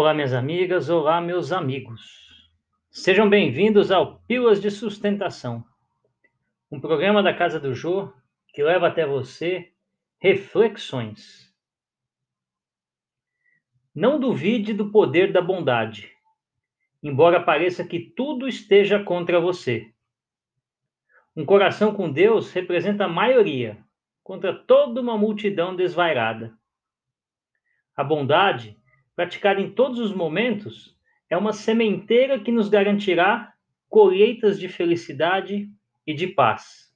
Olá, minhas amigas, olá, meus amigos. Sejam bem-vindos ao Pílulas de Sustentação, um programa da Casa do Jô que leva até você reflexões. Não duvide do poder da bondade, embora pareça que tudo esteja contra você. Um coração com Deus representa a maioria contra toda uma multidão desvairada. A bondade praticada em todos os momentos, é uma sementeira que nos garantirá colheitas de felicidade e de paz.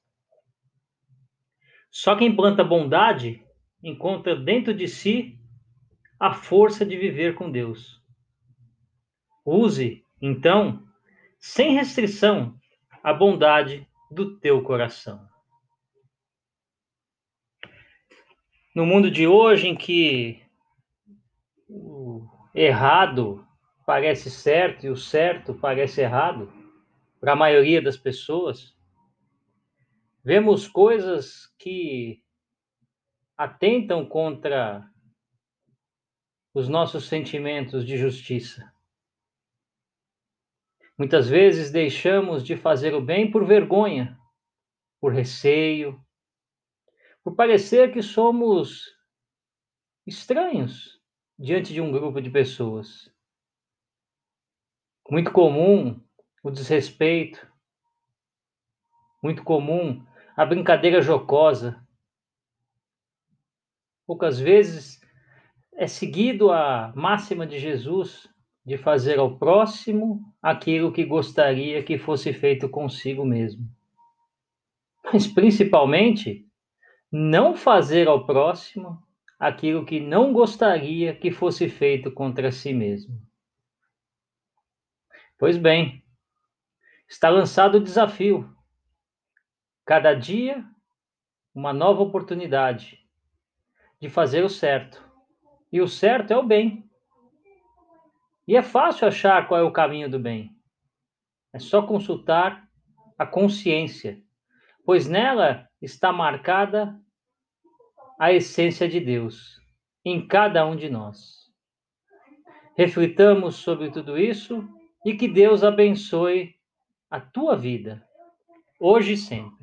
Só quem planta bondade encontra dentro de si a força de viver com Deus. Use, então, sem restrição, a bondade do teu coração. No mundo de hoje, em que errado parece certo e o certo parece errado para a maioria das pessoas. Vemos coisas que atentam contra os nossos sentimentos de justiça. Muitas vezes deixamos de fazer o bem por vergonha, por receio, por parecer que somos estranhos diante de um grupo de pessoas. Muito comum o desrespeito, muito comum a brincadeira jocosa. Poucas vezes é seguido a máxima de Jesus de fazer ao próximo aquilo que gostaria que fosse feito consigo mesmo. Mas principalmente, não fazer ao próximo aquilo que não gostaria que fosse feito contra si mesmo. Pois bem, está lançado o desafio. Cada dia, uma nova oportunidade de fazer o certo. E o certo é o bem. E é fácil achar qual é o caminho do bem. É só consultar a consciência, pois nela está marcada a essência de Deus em cada um de nós. Reflitamos sobre tudo isso e que Deus abençoe a tua vida, hoje e sempre.